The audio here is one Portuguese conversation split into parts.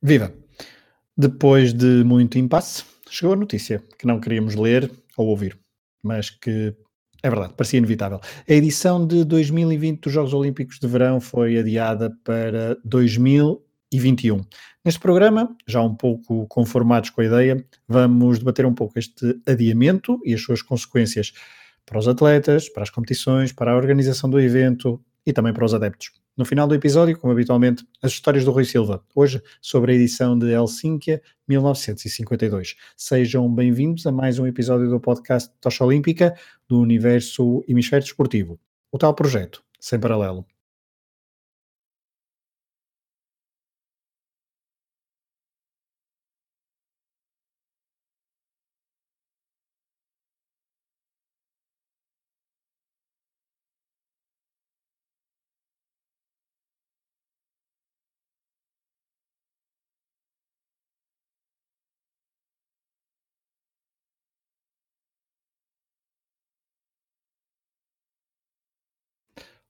Viva! Depois de muito impasse, chegou a notícia que não queríamos ler ou ouvir, mas que é verdade, parecia inevitável. A edição de 2020 dos Jogos Olímpicos de Verão foi adiada para 2021. Neste programa, já um pouco conformados com a ideia, vamos debater um pouco este adiamento e as suas consequências para os atletas, para as competições, para a organização do evento e também para os adeptos. No final do episódio, como habitualmente, as histórias do Rui Silva, hoje sobre a edição de Helsínquia 1952. Sejam bem-vindos a mais um episódio do podcast Tocha Olímpica do Universo Hemisfério Desportivo. O tal projeto, sem paralelo.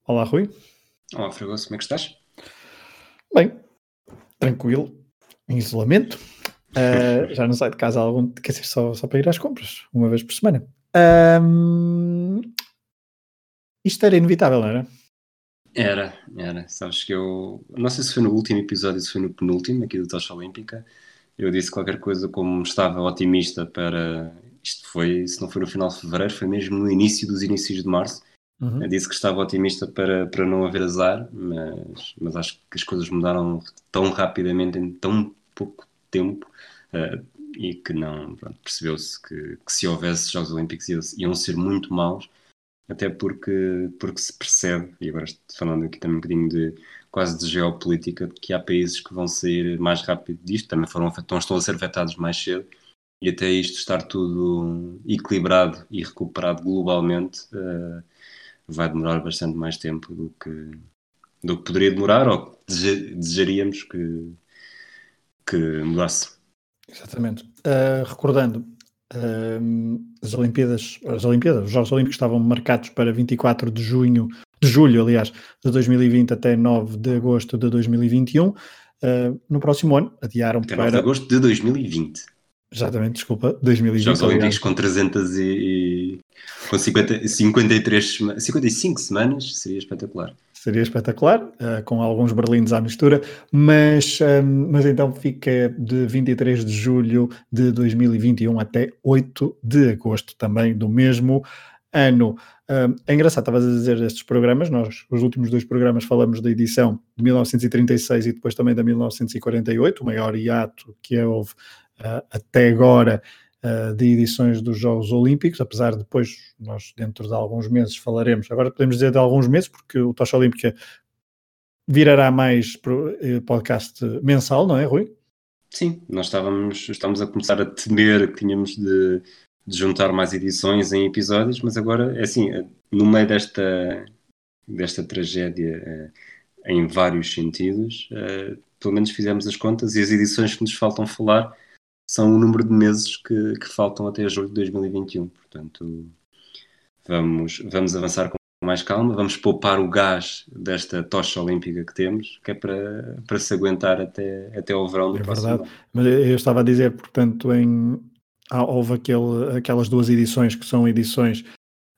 Olá, Rui. Olá, Fragoso, como é que estás? Bem, tranquilo, em isolamento. Uh, já não saio de casa há algum, quer dizer, só, só para ir às compras, uma vez por semana. Um, isto era inevitável, não era? Era, era. Sabes que eu. Não sei se foi no último episódio, se foi no penúltimo aqui do Tocha Olímpica. Eu disse qualquer coisa como estava otimista para. Isto foi, se não foi no final de fevereiro, foi mesmo no início dos inícios de março. Uhum. Disse que estava otimista para, para não haver azar, mas, mas acho que as coisas mudaram tão rapidamente em tão pouco tempo uh, e que não percebeu-se que, que, se houvesse Jogos Olímpicos iam, iam, ser muito maus, até porque, porque se percebe, e agora estou falando aqui também um bocadinho de quase de geopolítica, que há países que vão sair mais rápido disto, também foram, estão a ser afetados mais cedo, e até isto estar tudo equilibrado e recuperado globalmente. Uh, vai demorar bastante mais tempo do que, do que poderia demorar ou que desejaríamos que, que mudasse. Exatamente. Uh, recordando, uh, as Olimpíadas, as Olimpíadas, os Jogos Olímpicos estavam marcados para 24 de junho, de julho, aliás, de 2020 até 9 de agosto de 2021. Uh, ah, no próximo ano, adiaram até para... 9 de agosto de 2020. Exatamente, desculpa, 2020. Jogos Olímpicos com 300 e, com 50, 53, 55 semanas seria espetacular. Seria espetacular, uh, com alguns berlindes à mistura, mas, um, mas então fica de 23 de julho de 2021 até 8 de agosto também do mesmo ano. Um, é engraçado, estavas a dizer estes programas, nós, os últimos dois programas, falamos da edição de 1936 e depois também da 1948, o maior hiato que houve uh, até agora uh, de edições dos Jogos Olímpicos, apesar de depois nós dentro de alguns meses falaremos, agora podemos dizer de alguns meses, porque o Tocha Olímpica virará mais eh, podcast mensal, não é, Rui? Sim, nós estávamos, estamos a começar a temer que tínhamos de, de, juntar mais edições em episódios, mas agora, é assim, no meio desta, desta tragédia em vários sentidos, pelo menos fizemos as contas e as edições que nos faltam falar são o número de meses que, que faltam até julho de 2021. Portanto, vamos, vamos avançar com mais calma, vamos poupar o gás desta tocha olímpica que temos, que é para, para se aguentar até, até ao verão do é verdade. Ano. Mas eu estava a dizer, portanto, em, houve aquele, aquelas duas edições que são edições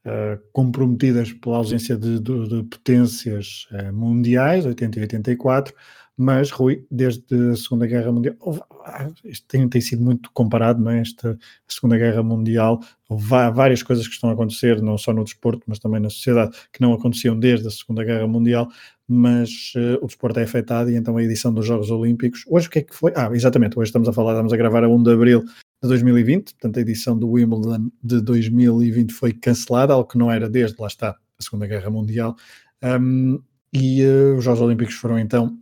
uh, comprometidas pela ausência de, de, de potências uh, mundiais, 80 e 84, mas Rui, desde a Segunda Guerra Mundial, ah, isto tem, tem sido muito comparado, não é? Esta Segunda Guerra Mundial, há várias coisas que estão a acontecer, não só no desporto, mas também na sociedade, que não aconteciam desde a Segunda Guerra Mundial, mas uh, o desporto é afetado e então a edição dos Jogos Olímpicos, hoje o que é que foi? Ah, exatamente, hoje estamos a falar, estamos a gravar a 1 de Abril de 2020, portanto a edição do Wimbledon de 2020 foi cancelada, algo que não era desde, lá está, a Segunda Guerra Mundial, um, e uh, os Jogos Olímpicos foram então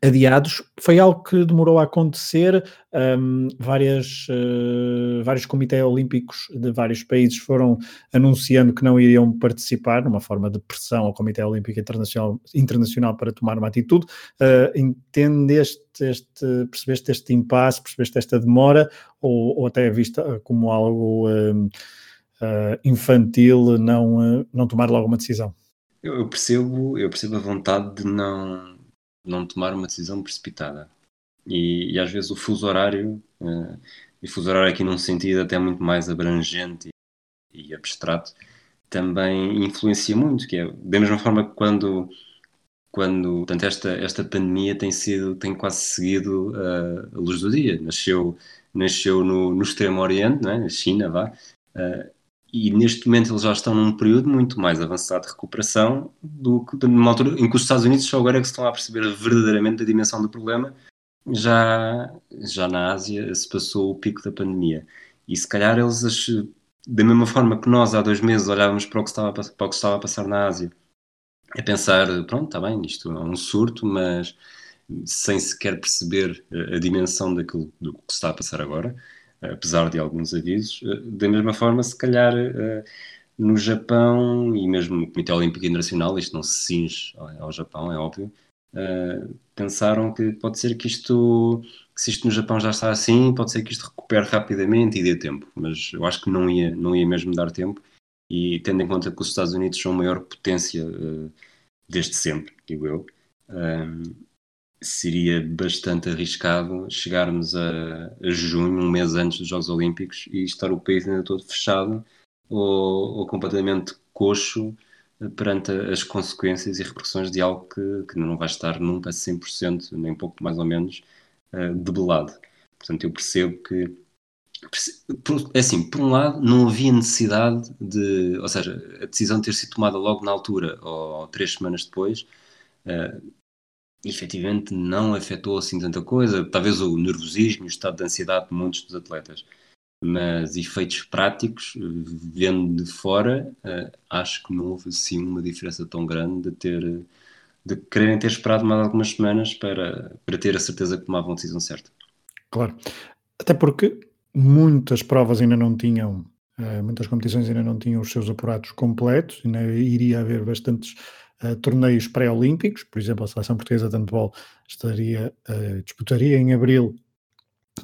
adiados. Foi algo que demorou a acontecer. Um, várias, uh, vários comitês olímpicos de vários países foram anunciando que não iriam participar, numa forma de pressão ao Comitê Olímpico Internacional, Internacional para tomar uma atitude. Uh, entendeste este, percebeste este impasse, percebeste esta demora, ou, ou até vista como algo uh, infantil não, não tomar logo uma decisão? Eu percebo, eu percebo a vontade de não não tomar uma decisão precipitada. E, e às vezes o fuso horário, uh, e fuso horário aqui num sentido até muito mais abrangente e, e abstrato, também influencia muito, que é da mesma forma que quando quando portanto, esta, esta pandemia tem sido tem quase seguido uh, a luz do dia nasceu nasceu no, no extremo oriente é? na China vá uh, e neste momento eles já estão num período muito mais avançado de recuperação do que numa altura em que os Estados Unidos só agora é que se estão a perceber verdadeiramente a dimensão do problema. Já já na Ásia se passou o pico da pandemia. E se calhar eles da mesma forma que nós há dois meses olhávamos para o que estava, para o que estava a passar na Ásia, é pensar, pronto, está bem, isto é um surto, mas sem sequer perceber a dimensão daquilo do que está a passar agora, apesar de alguns avisos. Da mesma forma, se calhar no Japão e mesmo no Comitê Olímpico Internacional, isto não se cinge ao Japão, é óbvio, pensaram que pode ser que isto se isto no Japão já está assim, pode ser que isto recupere rapidamente e dê tempo, mas eu acho que não ia, não ia mesmo dar tempo. E tendo em conta que os Estados Unidos são a maior potência uh, desde sempre, digo eu, um, seria bastante arriscado chegarmos a, a, junho, um mês antes dos Jogos Olímpicos, e estar o país ainda todo fechado ou, ou completamente coxo perante as consequências e repercussões de algo que, que não vai estar nunca 100%, nem pouco mais ou menos, uh, debelado. Portanto, eu percebo que. É assim, por um lado, não havia necessidade de. Ou seja, a decisão ter sido tomada logo na altura ou, ou três semanas depois. Uh, efetivamente não afetou assim tanta coisa, talvez o nervosismo o estado de ansiedade de muitos dos atletas, mas efeitos práticos, vendo de fora, uh, acho que não houve assim uma diferença tão grande de ter de quererem ter esperado mais algumas semanas para, para ter a certeza que tomavam a decisão certa. Claro, até porque muitas provas ainda não tinham, uh, muitas competições ainda não tinham os seus apurados completos, ainda iria haver bastantes uh, torneios pré-olímpicos, por exemplo, a seleção portuguesa de handball estaria, uh, disputaria em abril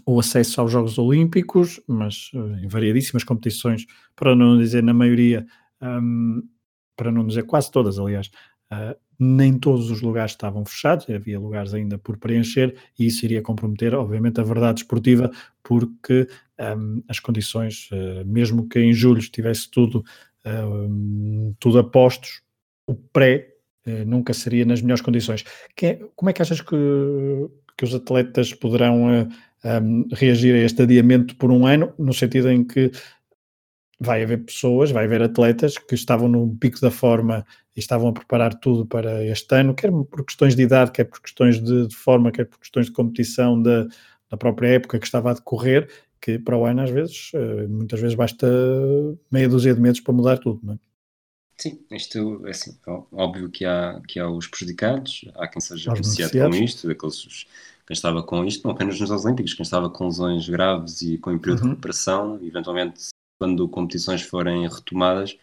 o acesso aos Jogos Olímpicos, mas em variadíssimas competições, para não dizer na maioria, um, para não dizer quase todas, aliás, Uh, nem todos os lugares estavam fechados, havia lugares ainda por preencher e isso iria comprometer, obviamente, a verdade esportiva, porque um, as condições, uh, mesmo que em julho estivesse tudo, uh, tudo a postos, o pré uh, nunca seria nas melhores condições. É, como é que achas que, que os atletas poderão um, reagir a este adiamento por um ano, no sentido em que vai haver pessoas, vai haver atletas que estavam no pico da forma e estavam a preparar tudo para este ano, quer por questões de idade, quer por questões de, de forma, quer por questões de competição da, da, própria época que estava a decorrer, que para o ano às vezes, eh, muitas vezes basta meia dúzia de meses para mudar tudo, não é? Sim, isto é assim, óbvio que há, que há os prejudicados, há quem seja beneficiado com isto, daqueles quem estava com isto, não apenas nos Jogos Olímpicos, quem estava com lesões graves e com um período uhum. de recuperação, eventualmente quando competições forem retomadas,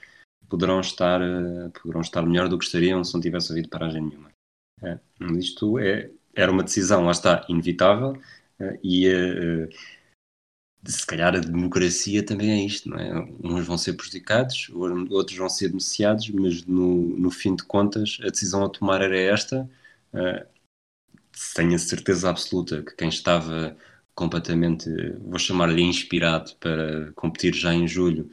poderão estar, eh, poderão estar melhor do que estariam se não tivesse havido paragem nenhuma. É, isto é, era uma decisão, lá está, inevitável, é, e é, se calhar a democracia também é isto, não é? Uns vão ser prejudicados, outros vão ser beneficiados, mas no, no fim de contas a decisão a tomar era esta. tenho a certeza absoluta que quem estava completamente, vou chamar-lhe inspirado para competir já em julho.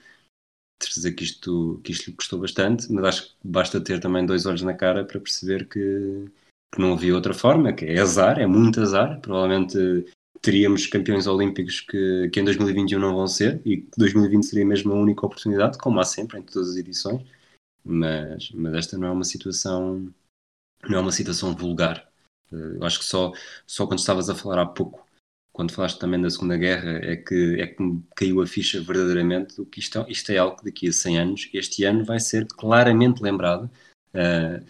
Certeza que isto, que isto lhe custou bastante, mas acho que basta ter também dois olhos na cara para perceber que, que não havia outra forma, que é azar, é muito azar. Provavelmente teríamos campeões olímpicos que, que em 2021 não vão ser e que 2020 seria mesmo a única oportunidade, como há sempre em todas as edições. Mas, mas esta não é uma situação não é uma situação vulgar. Eu acho que só, só quando estavas a falar há pouco quando falaste também da Segunda Guerra, é que, é que caiu a ficha verdadeiramente do que isto, isto é algo que daqui a 100 anos, este ano vai ser claramente lembrado, uh,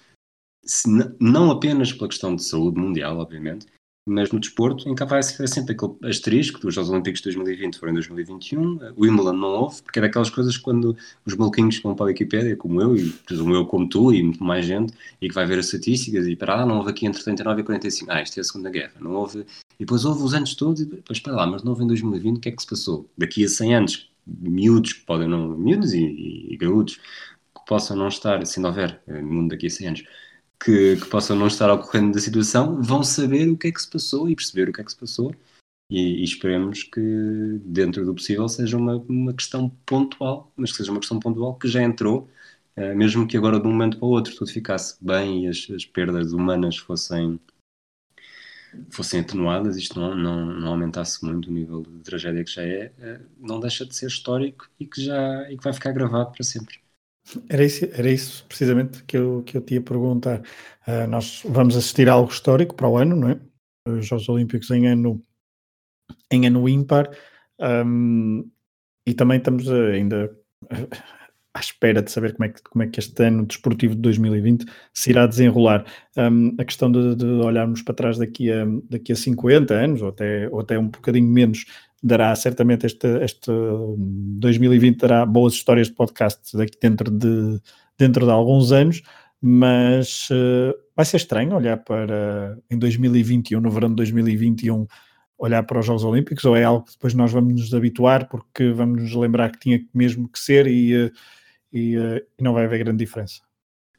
se, não apenas pela questão de saúde mundial, obviamente, mas no desporto, que vai ser sempre aquele asterisco dos Jogos Olímpicos de 2020 foram em 2021, o Wimbledon não houve, porque é daquelas coisas quando os maluquinhos vão para a Wikipédia, como eu, e presumo eu como tu, e muito mais gente, e que vai ver as estatísticas, e para, ah, não houve aqui entre 39 e 45, ah, isto é a Segunda Guerra, não houve, e depois houve os anos todos, e depois, para lá, mas não houve em 2020, o que é que se passou? Daqui a 100 anos, miúdos podem não, miúdos e, e, e gaúdos, que possam não estar, se não houver eh, no mundo daqui a 100 anos, que, que, possam não estar ao da situação vão saber o que é que se passou e perceber o que é que se passou. E, e esperemos que, dentro do possível, seja uma, uma questão pontual, mas que seja uma questão pontual que já entrou, uh, mesmo que agora de um momento para o outro tudo ficasse bem e as, as perdas humanas fossem, fossem atenuadas, isto não, não, não, aumentasse muito o nível de tragédia que já é, uh, não deixa de ser histórico e que, já, e que vai ficar gravado para sempre. Era isso, era isso precisamente que eu, que eu te ia perguntar. Uh, nós vamos assistir a algo histórico para o ano, não é? Os Jogos Olímpicos em ano, em ano ímpar. Um, e também estamos ainda à espera de saber como é que, como é que este ano desportivo de 2020 se irá desenrolar. Um, a questão de, de, olharmos para trás daqui a, daqui a 50 anos, ou até, ou até um bocadinho menos, dará certamente este, este 2020 dará boas histórias de podcast daqui dentro de, dentro de alguns anos, mas uh, vai ser estranho olhar para em 2021, no verão de 2021, olhar para os Jogos Olímpicos, ou é algo que depois nós vamos nos habituar porque vamos nos lembrar que tinha mesmo que ser e, uh, e, uh, e não vai haver grande diferença?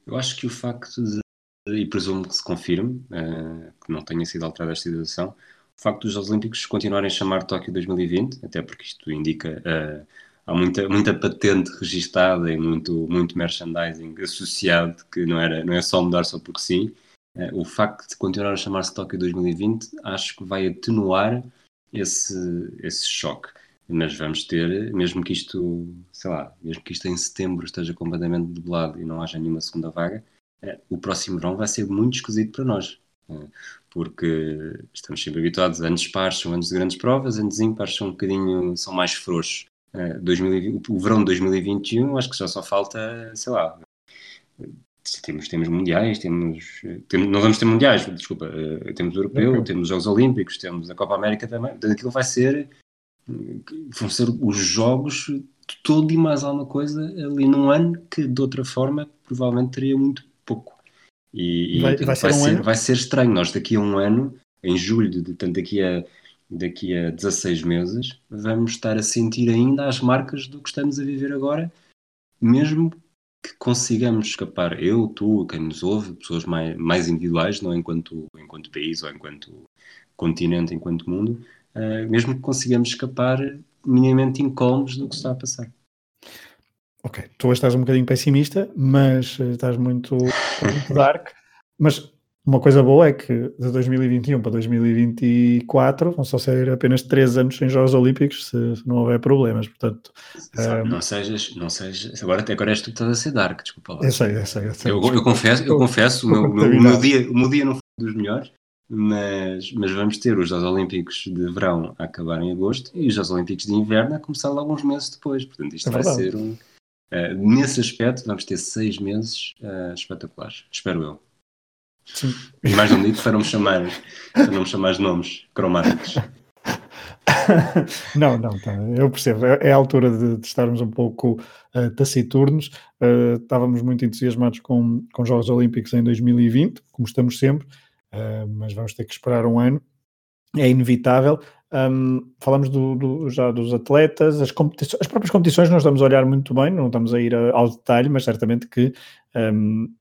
Eu acho que o facto de, e presumo que se confirme, que não tenha sido alterada esta situação, facto dos Jogos Olímpicos continuarem a chamar Tóquio 2020, até porque isto indica uh, há muita, muita patente registada e muito, muito merchandising associado que não, era, não é só mudar só porque sim. Uh, o facto de continuar a chamar-se Tóquio 2020 acho que vai atenuar esse, esse choque. Mas vamos ter, mesmo que isto, sei lá, mesmo que isto em setembro esteja completamente debelado e não haja nenhuma segunda vaga, uh, o próximo verão vai ser muito esquisito para nós porque estamos sempre habituados a anos pares são anos de grandes provas, anos ímpares são um bocadinho, são mais frouxos. Uh, 2020, o verão de 2021 acho que já só falta, sei lá, temos, temos mundiais, temos, temos não vamos ter mundiais, desculpa, uh, temos o europeu, uhum. temos os Jogos Olímpicos, temos a Copa América também, portanto aquilo vai ser, vão ser os jogos todo e mais alguma coisa ali num ano que de outra forma provavelmente teria muito pouco. E, vai, vai, ser, vai, um ser vai, ser, estranho. Nós daqui a um ano, em julho, de, portanto, daqui a, daqui a 16 meses, vamos estar a sentir ainda as marcas do que estamos a viver agora, mesmo que consigamos escapar, eu, tu, quem nos ouve, pessoas mais, mais individuais, não enquanto, enquanto país ou enquanto continente, enquanto mundo, uh, mesmo que consigamos escapar minimamente incómodos do que está a passar. Ok, tu estás um bocadinho pessimista, mas eh, estás muito, muito dark. Mas uma coisa boa é que de 2021 para 2024 vão só ser apenas 3 anos sem Jogos Olímpicos se, se não houver problemas, portanto... Um... Eh, não sejas, não sejas... Agora, agora és tu que estás a ser dark, desculpa lá. Eu sei, eu sei. Eu, sei, eu, eu confesso, eu confesso o, meu, o, meu, o, meu dia, o meu dia não foi dos melhores, mas, mas vamos ter os Jogos Olímpicos de verão a acabar em agosto e os Jogos Olímpicos de inverno a começar alguns meses depois, portanto isto é vai ser um Uh, nesse aspecto, vamos ter seis meses uh, espetaculares, espero eu. Sim. E mais não digo para não me chamar, para não me chamar nomes cromáticos. não, não, tá, eu percebo. É, é a altura de, de estarmos um pouco uh, taciturnos. Uh, estávamos muito entusiasmados com, com os Jogos Olímpicos em 2020, como estamos sempre, uh, mas vamos ter que esperar um ano. É inevitável. Um, falamos do, do, já dos atletas, as, as, próprias competições nós estamos a olhar muito bem, não estamos a ir ao detalhe, mas certamente que um,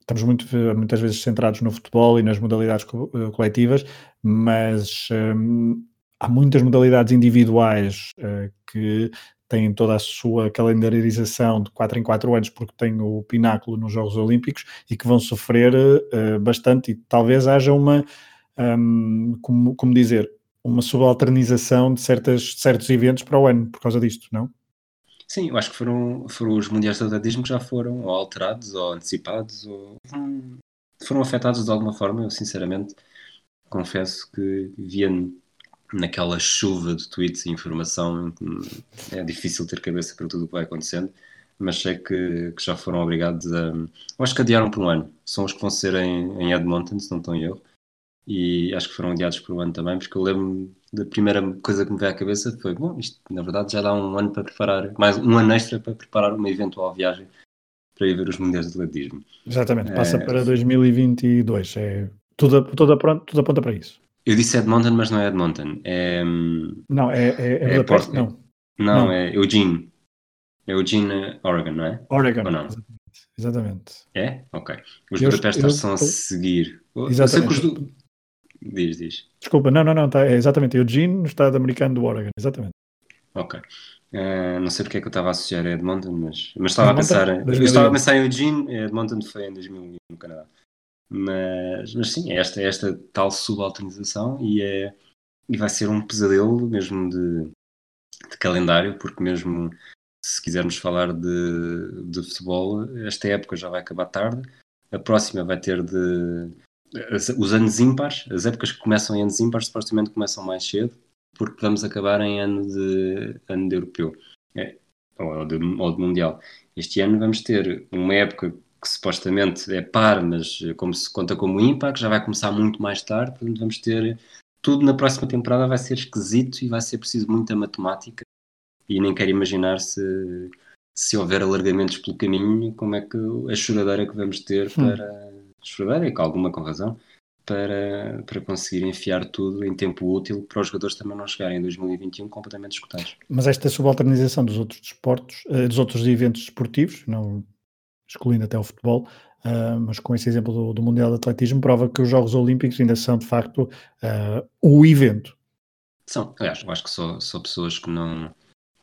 estamos muito, muitas vezes centrados no futebol e nas modalidades co eh, coletivas, mas um, há muitas modalidades individuais uh, que têm toda a sua calendarização de 4 em 4 anos porque têm o pináculo nos Jogos Olímpicos e que vão sofrer uh, bastante e talvez haja uma, um, como, como dizer, uma subalternização de, certas, certos eventos para o ano por causa disto, não? Sim, eu acho que foram, foram os mundiais de atletismo que já foram ou alterados ou antecipados ou foram afetados de alguma forma. Eu, sinceramente, confesso que via naquela chuva de tweets e informação é difícil ter cabeça para tudo o que vai acontecendo, mas sei que, que já foram obrigados a. Eu acho que adiaram por um ano. São os que vão ser em, em Edmonton, se não estou em erro e acho que foram adiados por um ano também, porque eu lembro da primeira coisa que me veio à cabeça foi, bom, isto na verdade já dá um ano para preparar, mais um ano extra para preparar uma eventual viagem para ir ver os Mundiais de Atletismo. Exatamente, passa é, para 2022, é, tudo, tudo, pronto, tudo aponta para isso. Eu disse Edmonton, mas não é Edmonton, é... Não, é, é, é, é Port... não. não. Não, é Eugene. É Eugene, Oregon, não é? Oregon. Ou não? exatamente. É? Ok. Os Budapesters são a seguir. Exatamente. Do... Diz, diz. Desculpa, não, não, não, tá, é exatamente Eugene, no estado americano do Oregon, exatamente. Ok. Uh, não sei porque é que eu estava a associar a Edmonton, mas, mas estava Edmonton, a pensar. Eu estava a pensar em Eugene, Edmonton foi em 2001 no Canadá. Mas, mas sim, é esta, é esta tal subalternização e, é, e vai ser um pesadelo mesmo de, de calendário, porque mesmo se quisermos falar de, de futebol, esta época já vai acabar tarde, a próxima vai ter de. Os anos ímpares, as épocas que começam em anos ímpares, supostamente começam mais cedo, porque vamos acabar em ano de, ano de europeu é, ou, de, ou de mundial. Este ano vamos ter uma época que supostamente é par, mas como se conta como ímpar, que já vai começar muito mais tarde, portanto vamos ter tudo na próxima temporada vai ser esquisito e vai ser preciso muita matemática e nem quero imaginar se, se houver alargamentos pelo caminho, como é que a choradeira que vamos ter hum. Choradeira, e com alguma com razão, para, para conseguir enfiar tudo em tempo útil para os jogadores também não chegarem em 2021 completamente escutados. Mas esta subalternização dos outros desportos, eh, dos outros eventos desportivos, não excluindo até o futebol, uh, mas com esse exemplo do, do, Mundial de Atletismo, prova que os Jogos Olímpicos ainda são de facto uh, o evento. São, aliás, eu acho que só, só pessoas que não,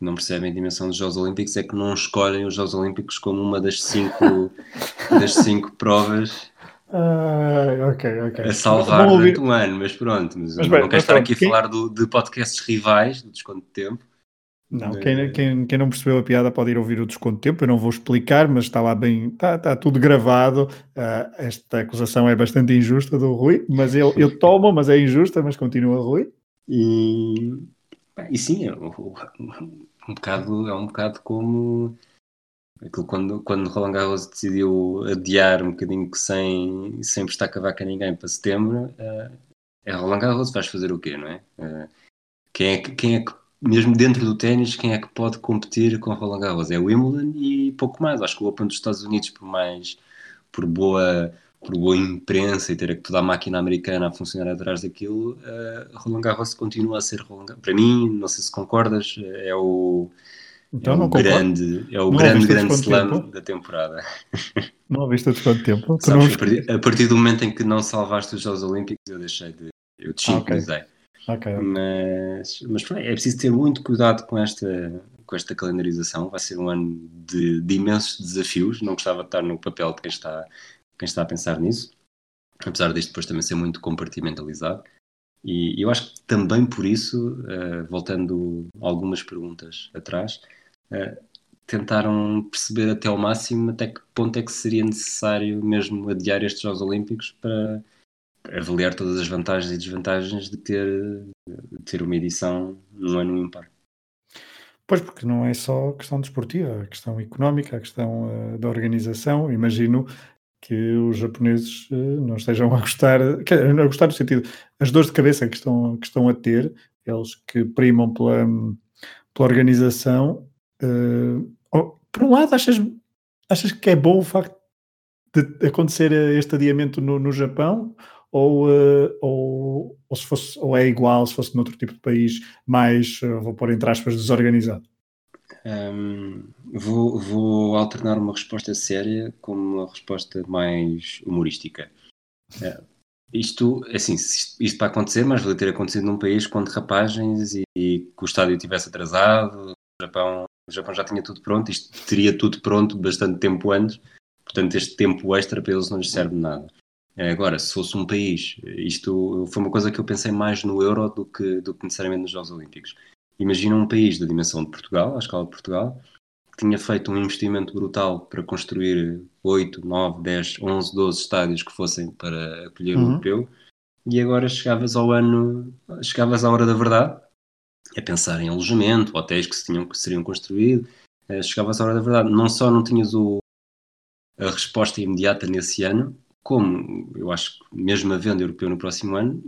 não percebem a dimensão dos Jogos Olímpicos é que não escolhem os Jogos Olímpicos como uma das cinco, das cinco provas uh, okay, okay. a salvar durante um ano, mas pronto, mas, mas não quero estar aqui a falar do, de podcasts rivais, do desconto de tempo. Não, quem, quem, quem, não percebeu a piada pode ir ouvir o desconto de tempo, eu não vou explicar, mas está lá bem, está, está tudo gravado. Uh, esta acusação é bastante injusta do Rui, mas ele, eu tomo, mas é injusta, mas continua Rui. E, e sim, é, um bocado, é um bocado como aquilo quando, quando Roland Garros decidiu adiar um bocadinho sem, sem prestar cavaco a ninguém para setembro, uh, é Roland Garros, vais fazer o quê, não é? Uh, quem é que, quem é que mesmo dentro do ténis, quem é que pode competir com Roland Garros? É o Wimbledon e pouco mais. Acho que o Open dos Estados Unidos, por mais por boa por boa imprensa e ter toda a máquina americana a funcionar atrás daquilo, uh, Roland Garros continua a ser Roland Garros. Para mim, não sei se concordas, é o, então, é o grande, é o não grande, grande slam tempo? da temporada. Não ouviste de quanto tempo? Sabes, a, partir, a, partir, do momento em que não salvaste os Jogos Olímpicos, eu deixei de. Eu te ah, okay. Okay. Mas, mas é preciso ter muito cuidado com esta, com esta calendarização. Vai ser um ano de, de imensos desafios. Não gostava de estar no papel de quem está quem está a pensar nisso, apesar disto depois também ser muito compartimentalizado. E eu acho que também por isso, uh, voltando algumas perguntas atrás, tentaram perceber até ao máximo até que ponto é que seria necessário mesmo adiar estes Jogos Olímpicos para avaliar todas as vantagens e desvantagens de ter, de ter uma edição num ano ímpar. Pois, porque não é só questão desportiva, a questão económica, a questão uh, da organização. Imagino que os japoneses uh, não estejam a gostar, a gostar no sentido, as dores de cabeça que estão, que estão a ter, eles que primam pela, pela organização. Uh, oh, por um lado, achas, achas que é bom o facto de acontecer este adiamento no, no Japão? Ou, uh, ou, ou, se fosse, ou é igual se fosse noutro tipo de país mais, vou pôr entre aspas, desorganizado? Um, vou, vou, alternar uma resposta séria com uma resposta mais humorística. Uh, isto, assim, isto para acontecer, mas vai ter acontecido num país com derrapagens e, e que o estádio tivesse atrasado. O Japão, o Japão já tinha tudo pronto, isto teria tudo pronto bastante tempo antes, portanto, este tempo extra para eles não lhes serve de nada. Eh, agora, se fosse um país, isto foi uma coisa que eu pensei mais no Euro do que, do que necessariamente nos Jogos Olímpicos. Imagina um país da dimensão de Portugal, à escala de Portugal, que tinha feito um investimento brutal para construir 8, 9, 10, 11, 12 estádios que fossem para acolher uhum. o europeu, e agora chegavas ao ano, chegavas à hora da verdade, a pensar em alojamento, hotéis que, se tinham, que seriam construídos, eh, chegavas à hora da verdade. Não só não tinhas o, a resposta imediata nesse ano, como eu acho que mesmo havendo europeu no próximo ano,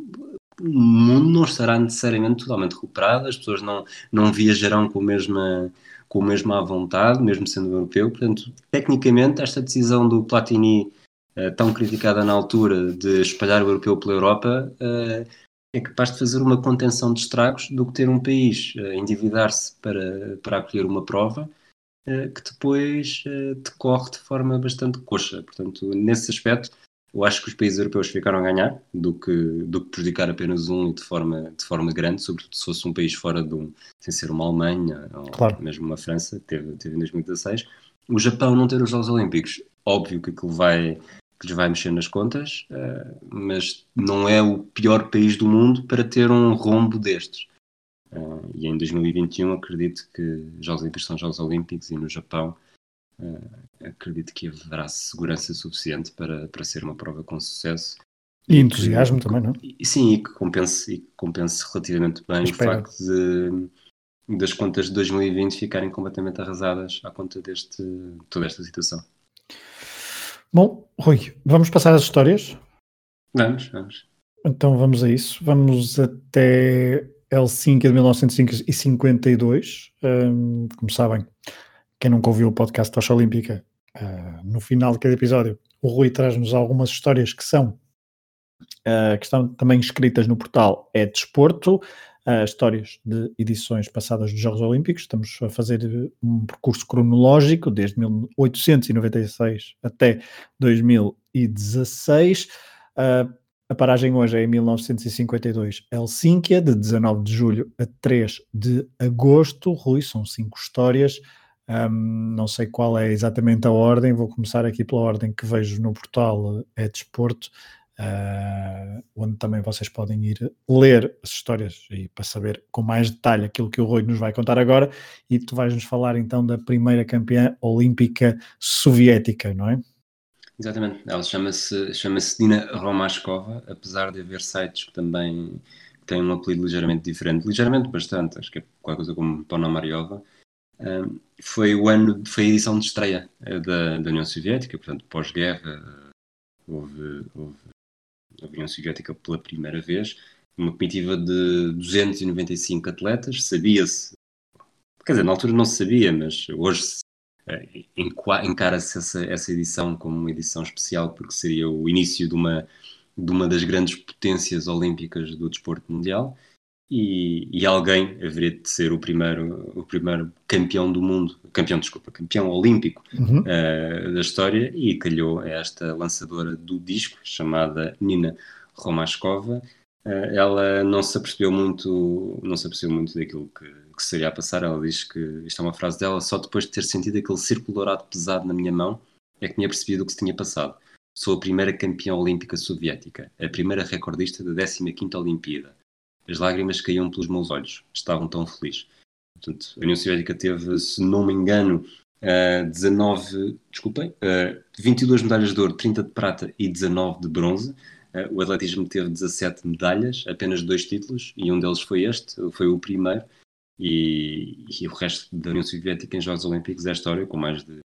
o mundo não estará necessariamente totalmente recuperado, as pessoas não, não viajarão com a mesma com a mesma vontade, mesmo sendo europeu. Portanto, tecnicamente, esta decisão do Platini, uh, tão criticada na altura, de espalhar o europeu pela Europa, uh, é capaz de fazer uma contenção de estragos do que ter um país uh, endividar-se para, para acolher uma prova que depois decorre de forma bastante coxa. Portanto, nesse aspecto, eu acho que os países europeus ficaram a ganhar do que, do que prejudicar apenas um e de forma, de forma grande, sobretudo se fosse um país fora de um, sem ser uma Alemanha ou claro. mesmo uma França, teve, teve em 2016. O Japão não ter os Jogos Olímpicos, óbvio que aquilo vai, que lhes vai mexer nas contas, uh, mas não é o pior país do mundo para ter um rombo destes. Uh, e em 2021 acredito que Jogos Olímpicos são Jogos Olímpicos e no Japão uh, acredito que haverá segurança suficiente para, para ser uma prova com sucesso. E entusiasmo que, também, não? E, sim, e que compense, e que compense relativamente bem o facto de, das contas de 2020 ficarem completamente arrasadas à conta deste toda esta situação. Bom, Rui, vamos passar as histórias? Vamos, vamos. Então vamos a isso. Vamos até Helsinki de 1952. Um, como sabem, quem nunca ouviu o podcast Tocha Olímpica, uh, no final de cada episódio, o Rui traz-nos algumas histórias que são uh, que estão também escritas no portal É Desporto, uh, histórias de edições passadas dos Jogos Olímpicos. Estamos a fazer um percurso cronológico desde 1896 até 2016. Uh, a paragem hoje é em 1952, Helsínquia, de 19 de julho a 3 de agosto. Rui, são cinco histórias. Um, não sei qual é exatamente a ordem, vou começar aqui pela ordem que vejo no portal É Desporto, uh, onde também vocês podem ir ler as histórias e para saber com mais detalhe aquilo que o Rui nos vai contar agora. E tu vais nos falar então da primeira campeã olímpica soviética, não é? Exatamente, ela chama-se chama Dina Romashkova, apesar de haver sites que também têm um apelido ligeiramente diferente, ligeiramente bastante, acho que é qualquer coisa como Ponomariova. Um, foi o ano, foi a edição de estreia eh, da, da União Soviética, portanto, pós-guerra, houve, houve a União Soviética pela primeira vez, uma comitiva de 295 atletas, sabia-se, quer dizer, na altura não se sabia, mas hoje eh, encara-se essa, essa edição como uma edição especial porque seria o início de uma, de uma das grandes potências olímpicas do desporto mundial e, e, alguém haveria de ser o primeiro, o primeiro campeão do mundo, campeão, desculpa, campeão olímpico uhum. uh, da história e calhou esta lançadora do disco chamada Nina Romashkova. Uh, ela não se apercebeu muito, não se apercebeu muito daquilo que que seria a passar. Ela diz que, isto é uma frase dela, só depois de ter sentido aquele círculo dourado pesado na minha mão é que tinha percebido o que se tinha passado. Sou a primeira campeã olímpica soviética, a primeira recordista da 15ª Olimpíada. As lágrimas caíam pelos meus olhos, estavam tão feliz. Portanto, a União Soviética teve, se não me engano, uh, 19, desculpem, uh, 22 medalhas de ouro, 30 de prata e 19 de bronze. Uh, o atletismo teve 17 medalhas, apenas dois títulos, e um deles foi este, foi o primeiro e, e, o resto da União Soviética em Jogos Olímpicos é história, com mais de,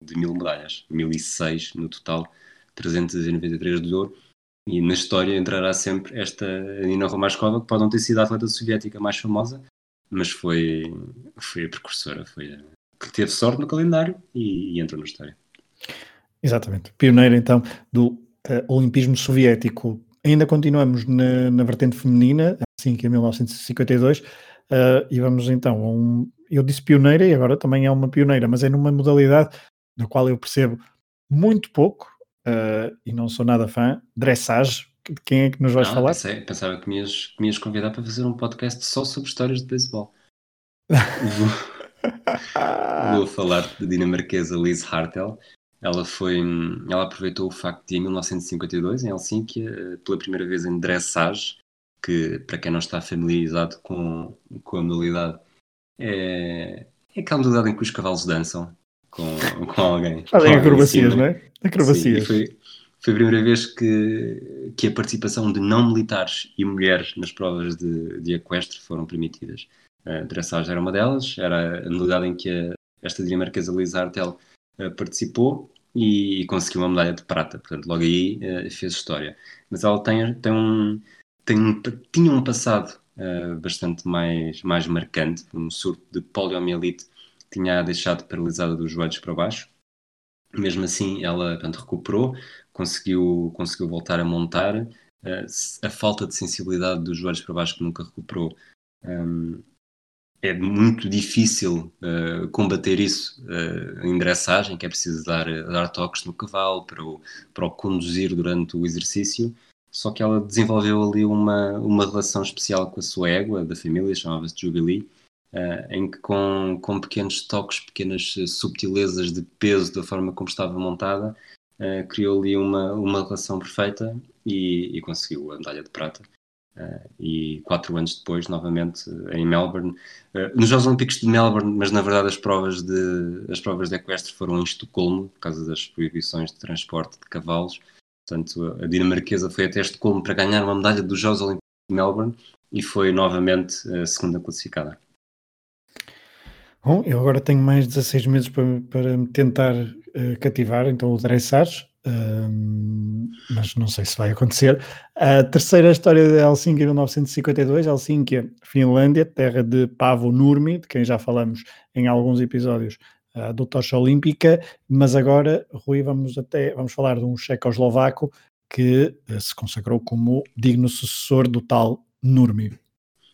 de mil medalhas, 1006 no total, 393 de ouro. E na história entrará sempre esta Nina Romashkova, que pode não ter sido a atleta soviética mais famosa, mas foi, foi a precursora, foi a que teve sorte no calendário e, e entrou na história. Exatamente. Pioneira então do uh, Olimpismo Soviético. Ainda continuamos na, na vertente feminina, assim que em 1952 Uh, e vamos então a um. Eu disse pioneira e agora também é uma pioneira, mas é numa modalidade da qual eu percebo muito pouco uh, e não sou nada fã. Dressage. De quem é que nos vais não, falar? Pensei, pensava que me, ias, que me ias convidar para fazer um podcast só sobre histórias de beisebol. vou, vou falar da dinamarquesa Liz Hartel. Ela foi, ela aproveitou o facto de em 1952 em Helsinki, eh, pela primeira vez em dressage, que para quem não está familiarizado com, com a modalidade, é, é aquela modalidade em que os cavalos dançam com, com alguém. Fazem acrobacias, não é? Acrobacias. Sim, foi, foi a primeira vez que, que a participação de não militares e mulheres nas provas de, de equestre foram permitidas. A dressage era uma delas, era a modalidade em que a, esta dinamarquesa Lisa Artel uh, participou e, conseguiu uma medalha de prata. Portanto, logo aí uh, fez história. Mas ela tem, tem um tem, tinha um passado uh, bastante mais, mais marcante, um surto de poliomielite tinha deixado paralisada dos joelhos para baixo. Mesmo assim, ela portanto, recuperou, conseguiu, conseguiu voltar a montar. Uh, a falta de sensibilidade dos joelhos para baixo que nunca recuperou um, ehm, é muito difícil uh, combater isso uh, em dressagem, que é preciso dar, dar toques no cavalo para o, para o conduzir durante o exercício. Só que ela desenvolveu ali uma, uma relação especial com a sua égua da família, chamava-se Jubilee, uh, em que com, com pequenos toques, pequenas subtilezas de peso da forma como estava montada, criou ali uma, uma relação perfeita e, e conseguiu a medalha de prata. Uh, e quatro anos depois, novamente em Melbourne, uh, nos Jogos Olímpicos de Melbourne, mas na verdade as provas de as provas de equestre foram em Estocolmo por causa das proibições de transporte de cavalos. Portanto, a dinamarquesa foi até Estocolmo para ganhar uma medalha dos Jogos Olímpicos de Melbourne e foi novamente a segunda classificada. Bom, eu agora tenho mais 16 meses para, para me tentar uh, cativar, então o dressage mas não sei se vai acontecer. A terceira história de Helsinki, 1952, Helsinki, Finlândia, terra de Pavo Nurmi, de quem já falamos em alguns episódios uh, do Tocha Olímpica, mas agora, Rui, vamos até vamos falar de um checoslovaco que uh, se consagrou como digno sucessor do tal Nurmi.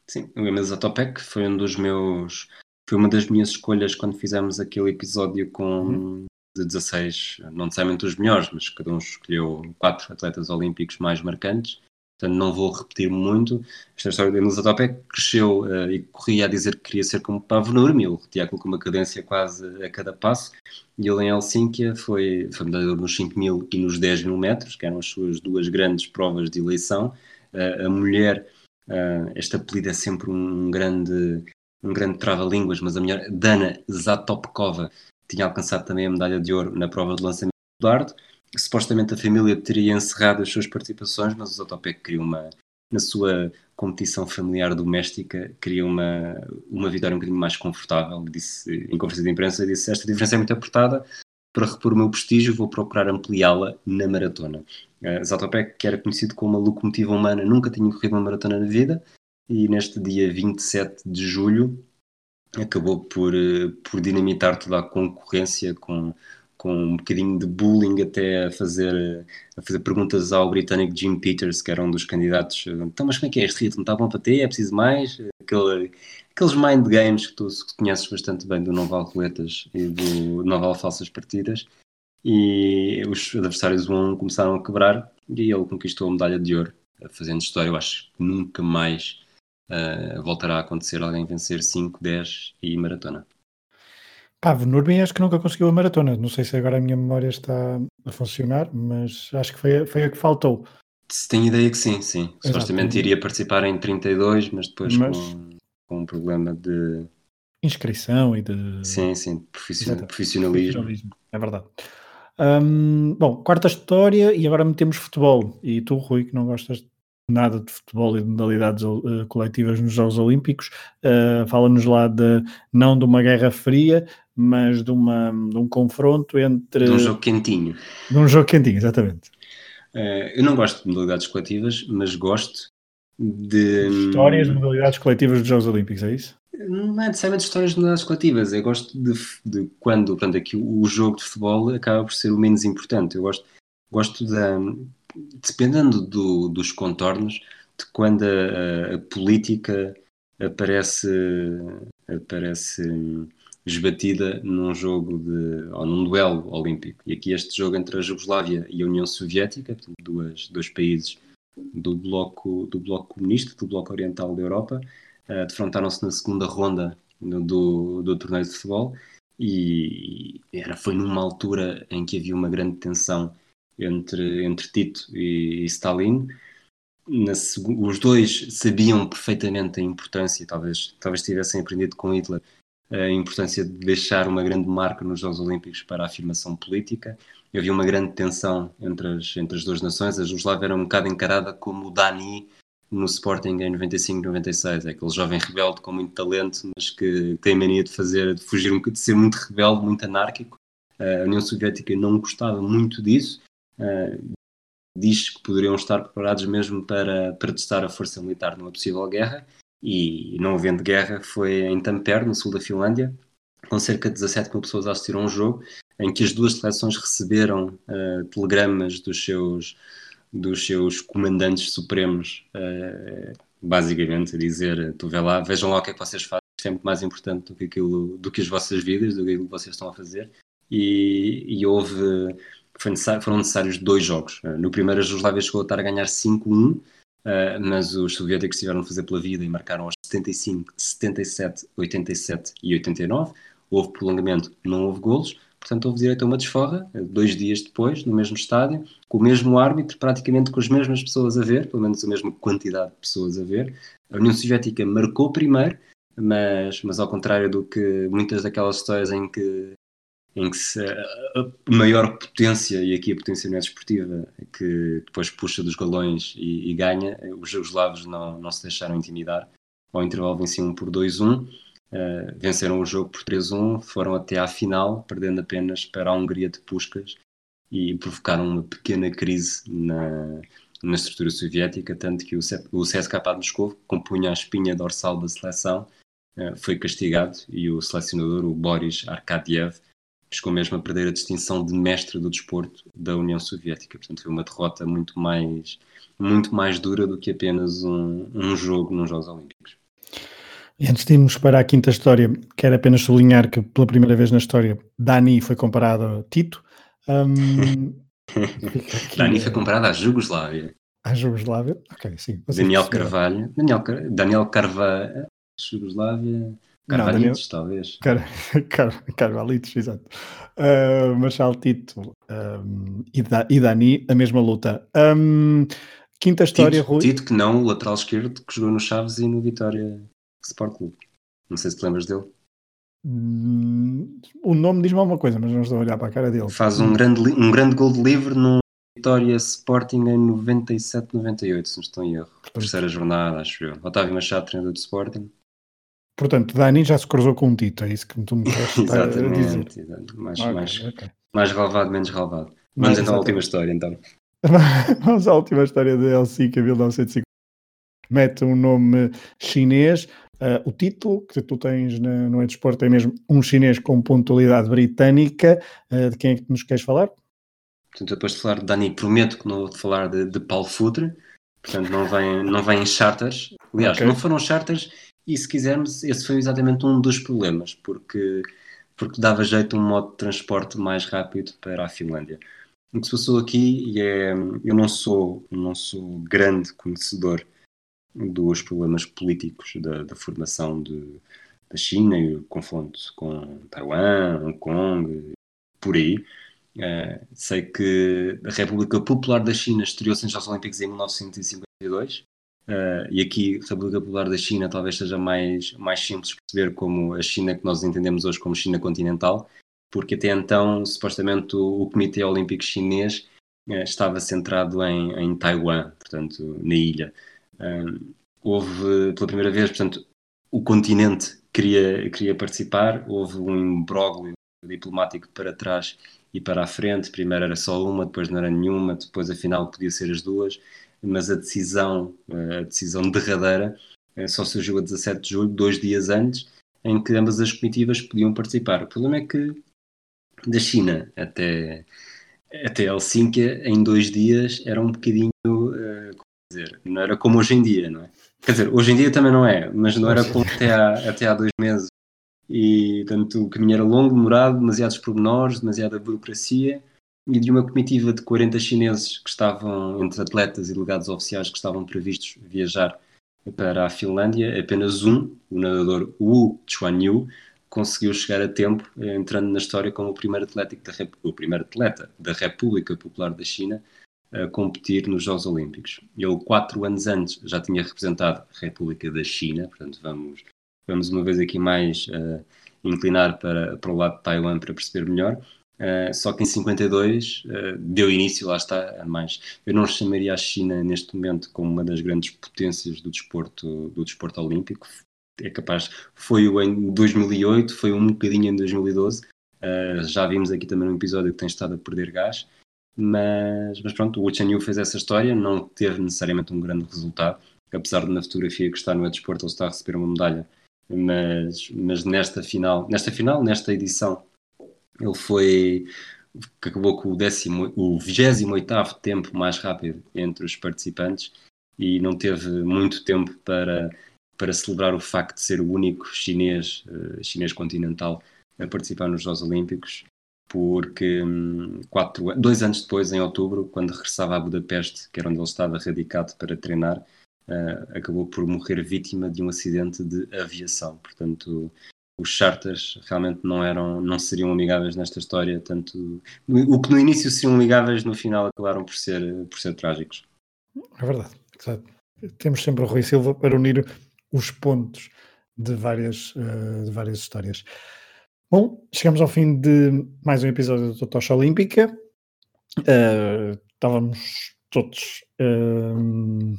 Sim, o Emil Zatopek foi um dos meus foi uma das minhas escolhas quando fizemos aquele episódio com, uhum de 16, não necessariamente os melhores, mas cada um escolheu quatro atletas olímpicos mais marcantes. Portanto, não vou repetir muito. Esta história de Emil Topé cresceu uh, e corria a dizer que queria ser como Pavo Nurmi, ele repetia aquilo com uma cadência quase a cada passo. E ele em Helsínquia foi, foi medalhador nos 5 mil e nos 10 mil metros, que eram as suas duas grandes provas de eleição. Uh, a mulher, uh, este apelido é sempre um grande, um grande trava-línguas, mas a mulher, Dana Zatopkova, tinha alcançado também a medalha de ouro na prova de lançamento do dardo. Supostamente a família teria encerrado as suas participações, mas o Zotopek queria uma, na sua competição familiar doméstica, queria uma, uma vitória um bocadinho mais confortável. Disse, em conferência de imprensa, disse: Esta diferença é muito apertada, para repor o meu prestígio, vou procurar ampliá-la na maratona. Uh, Zatopek, que era conhecido como uma locomotiva humana, nunca tinha corrido uma maratona na vida, e neste dia 27 de julho acabou por, eh, por dinamitar toda a concorrência com, com um bocadinho de bullying até a fazer, a fazer perguntas ao britânico Jim Peters, que era um dos candidatos. Então, mas como é que é este ritmo? Está bom para ter? É preciso mais? Aquele, aqueles mind games que tu conheces bastante bem do Noval Roletas e do Noval Falsas Partidas. E os adversários um começaram a quebrar e ele conquistou a medalha de ouro, fazendo história. Eu acho nunca mais uh, voltará a acontecer alguém vencer 5, 10 e maratona. Pá, Nurmi acho que nunca conseguiu a maratona. Não sei se agora a minha memória está a funcionar, mas acho que foi, foi a que faltou. Tenho ideia que sim, sim. Exato. Supostamente iria participar em 32, mas depois mas... Com, com um problema de inscrição e de. Sim, sim, profissionalismo. profissionalismo. É verdade. Um, bom, quarta história e agora metemos futebol. E tu, Rui, que não gostas nada de futebol e de modalidades uh, coletivas nos Jogos Olímpicos. Uh, Fala-nos lá de não de uma guerra fria, mas de, uma, de um confronto entre. De um jogo quentinho. De um jogo quentinho, exatamente. Uh, eu não gosto de modalidades coletivas, mas gosto de. Histórias de modalidades coletivas dos Jogos Olímpicos, é isso? Não é necessariamente histórias de modalidades coletivas. Eu gosto de, de quando, portanto, aqui o, o jogo de futebol acaba por ser o menos importante. Eu gosto, gosto da, dependendo do, dos contornos, de quando a, a, política aparece, aparece esbatida num jogo de, ou num duelo olímpico. E aqui este jogo entre a Jugoslávia e a União Soviética, portanto, duas, dois países do bloco, do bloco comunista, do bloco oriental da Europa, uh, defrontaram-se na segunda ronda do, do, do torneio de futebol e era, foi numa altura em que havia uma grande tensão entre, entre Tito e, e Stalin. Na, os dois sabiam perfeitamente a importância, talvez, talvez tivessem aprendido com Hitler, a importância de deixar uma grande marca nos Jogos Olímpicos para a afirmação política. Havia uma grande tensão entre as, entre as duas nações. A Jugoslávia era um bocado encarada como o Dani no Sporting em 95-96. É aquele jovem rebelde com muito talento, mas que tem mania de fazer, de fugir, de ser muito rebelde, muito anárquico. A União Soviética não gostava muito disso uh, diz que poderiam estar preparados mesmo para, para testar a força militar numa possível guerra, e não havendo guerra, foi em Tampere, no sul da Finlândia, com cerca de 17 mil pessoas a assistir a um jogo, em que as duas seleções receberam uh, telegramas dos seus, dos seus comandantes supremos, uh, basicamente a dizer, tu vê lá, vejam lá o que é que vocês fazem é muito mais importante do que aquilo, do que as vossas vidas, do que aquilo que vocês estão a fazer. E, e houve, necessário, foram necessários dois jogos. No primeiro, a Jugoslávia chegou a estar a ganhar 5-1, Uh, mas os soviéticos tiveram a fazer pela vida e marcaram aos 75, 77, 87 e 89. Houve prolongamento, não houve golos, portanto houve direito a uma desforra, eh, dois dias depois, no mesmo estádio, com o mesmo árbitro, praticamente com as mesmas pessoas a ver, pelo menos a mesma quantidade de pessoas a ver. A União Soviética marcou primeiro, mas, mas ao contrário do que muitas daquelas histórias em que em que se, a maior potência, e aqui a potência não é desportiva, que depois puxa dos galões e, e ganha, os jugoslavos não, não se deixaram intimidar. Ao intervalo venciam por 2-1, uh, eh, venceram o jogo por 3-1, foram até à final, perdendo apenas para a Hungria de Puskas e provocaram uma pequena crise na, na estrutura soviética, tanto que o, o CSKA de Moscou, que compunha a espinha dorsal da seleção, uh, foi castigado e o selecionador, o Boris Arkadiev, chegou mesmo a perder a distinção de mestre do desporto da União Soviética. Portanto, foi uma derrota muito mais, muito mais dura do que apenas um, um jogo nos Jogos Olímpicos. E antes de irmos para a quinta história, quero apenas sublinhar que pela primeira vez na história Dani foi comparado a Tito. Um, Dani foi comparado à Jugoslávia. À Jugoslávia? Ok, sim. Daniel Carvalho. Daniel, Daniel Carvalho. Jugoslávia. Carvalhitos, talvez. Car Car Carvalhitos, exato. Uh, Tito um, e, da e Dani, a mesma luta. Um, quinta história, Tito, Rui. Tito, que não, o lateral esquerdo, que jogou no Chaves e no Vitória Sport Clube. Não sei se te lembras dele. Hum, o nome diz-me alguma coisa, mas não estou a olhar para a cara dele. Faz um grande, um grande gol de livre no Vitória Sporting em 97-98, se não estou em erro. Terceira jornada, acho eu. Otávio Machado, treinador do Sporting. Portanto, Dani já se cruzou com um Tito, é isso que tu me queres dizer. Exatamente, mais, okay, mais, okay. mais relevado, menos relevado. Vamos então à última história, então. Vamos à última história de Helsinki, 1950. Mete um nome chinês. Uh, o título que tu tens na, no Edesporto é mesmo um chinês com pontualidade britânica. Uh, de quem é que nos queres falar? Portanto, depois de falar de Dani, prometo que não vou falar de, de Paulo Futre. Portanto, não vem, não vem em charters. Aliás, okay. não foram charters e se quisermos, esse foi exatamente um dos problemas, porque, porque dava jeito um modo de transporte mais rápido para a Finlândia. O que se passou aqui, e é, eu não sou, não sou grande conhecedor dos problemas políticos da, da formação de, da China e o confronto com Taiwan, Hong Kong, por aí. Uh, sei que a República Popular da China estreou-se nos Jogos Olímpicos em 1952 Uh, e aqui, República Popular da China talvez seja mais, mais simples perceber como a China que nós entendemos hoje como China continental, porque até então, supostamente, o, o Comitê Olímpico Chinês uh, estava centrado em, em Taiwan, portanto, na ilha. Uh, houve, pela primeira vez, portanto, o continente queria, queria participar, houve um imbróglio diplomático para trás e para a frente. Primeiro era só uma, depois não era nenhuma, depois afinal podia ser as duas mas a decisão, a decisão derradeira eh, só surgiu a 17 de julho, dois dias antes, em que ambas as comitivas podiam participar. O problema é que da China até, até Helsinki, em dois dias, era um bocadinho, uh, dizer, não era como hoje em dia, não é? Quer dizer, hoje em dia também não é, mas não era como até há, até há dois meses. E, tanto o caminho era longo, demorado, demasiados pormenores, demasiada burocracia, e de uma comitiva de 40 chineses que estavam, entre atletas e delegados oficiais que estavam previstos viajar para a Finlândia, apenas um, o nadador Wu Chuanyu, conseguiu chegar a tempo, entrando na história como o primeiro, da, o primeiro atleta da República Popular da China a competir nos Jogos Olímpicos. Ele, quatro anos antes, já tinha representado a República da China, portanto, vamos, vamos uma vez aqui mais uh, inclinar para, para o lado de Taiwan para perceber melhor. Uh, só que em 52 uh, eh, deu início, lá está, a mais. Eu não chamaria a China neste momento como uma das grandes potências do desporto, do desporto olímpico. É capaz, foi o em 2008, foi um bocadinho em 2012. Uh, eh, já vimos aqui também um episódio que tem estado a perder gás. Mas, mas pronto, o Wu Chen Yu fez essa história, não teve necessariamente um grande resultado, apesar de na fotografia que está no desporto ele está a receber uma medalha. Mas, mas nesta final, nesta final, nesta edição ele foi que acabou com o, décimo, o 28 tempo mais rápido entre os participantes e não teve muito tempo para para celebrar o facto de ser o único chinês, uh, chinês continental, a participar nos Jogos Olímpicos, porque um, quatro, dois anos depois, em outubro, quando regressava a Budapeste, que era onde ele estava radicado para treinar, uh, acabou por morrer vítima de um acidente de aviação. Portanto, os charters realmente não eram, não seriam amigáveis nesta história, tanto o que no início seriam amigáveis, no final acabaram por ser, por ser trágicos. É verdade, exato. Temos sempre o Rui Silva para unir os pontos de várias, uh, de várias histórias. Bom, chegamos ao fim de mais um episódio do Tocha Olímpica. Uh, estávamos todos uh,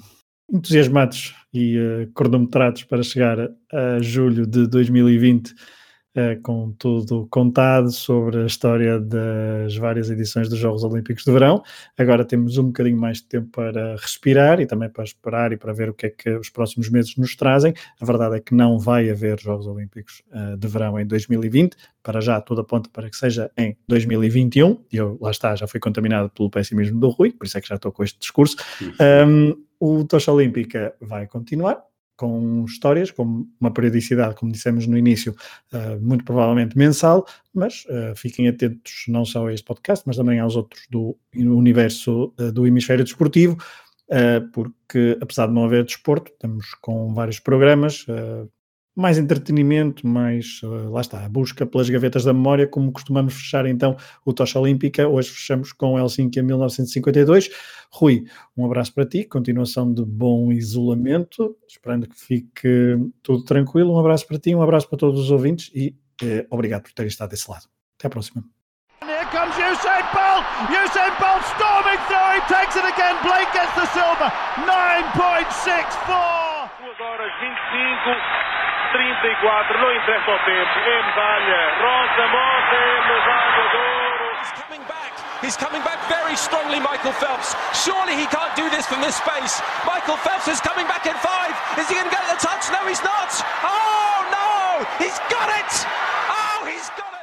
entusiasmados e uh, cronometrados para chegar a julho de 2020 uh, com tudo contado sobre a história das várias edições dos Jogos Olímpicos de Verão. Agora temos um bocadinho mais de tempo para respirar e também para esperar e para ver o que é que os próximos meses nos trazem. A verdade é que não vai haver Jogos Olímpicos uh, de Verão em 2020. Para já tudo aponta para que seja em 2021. E eu, lá está, já fui contaminado pelo pessimismo do Rui, por isso é que já estou com este discurso. Um, o Tocha Olímpica vai continuar com histórias, com uma periodicidade, como dissemos no início, uh, muito provavelmente mensal, mas uh, fiquem atentos não só a este podcast, mas também aos outros do universo uh, do hemisfério desportivo, porque apesar de não haver desporto, estamos com vários programas mais entretenimento, mais, uh, lá está, a busca pelas gavetas da memória, como costumamos fechar então o Tocha Olímpica. Hoje fechamos com Helsinki em 1952. Rui, um abraço para ti, continuação de bom isolamento, esperando que fique tudo tranquilo. Um abraço para ti, um abraço para todos os ouvintes e eh, obrigado por terem estado desse lado. Até à próxima. Here comes Usain Bolt! Usain Bolt storming through, he takes it again, Blake gets the silver, 9.64! 2 horas 25 34, não interessa o tempo, é medalha. Rosa morre, medalha. He's coming back. He's coming back very strongly, Michael Phelps. Surely he can't do this from this space. Michael Phelps is coming back in five. Is he going to get the touch? No, he's not. Oh, no! He's got it, oh he's got it!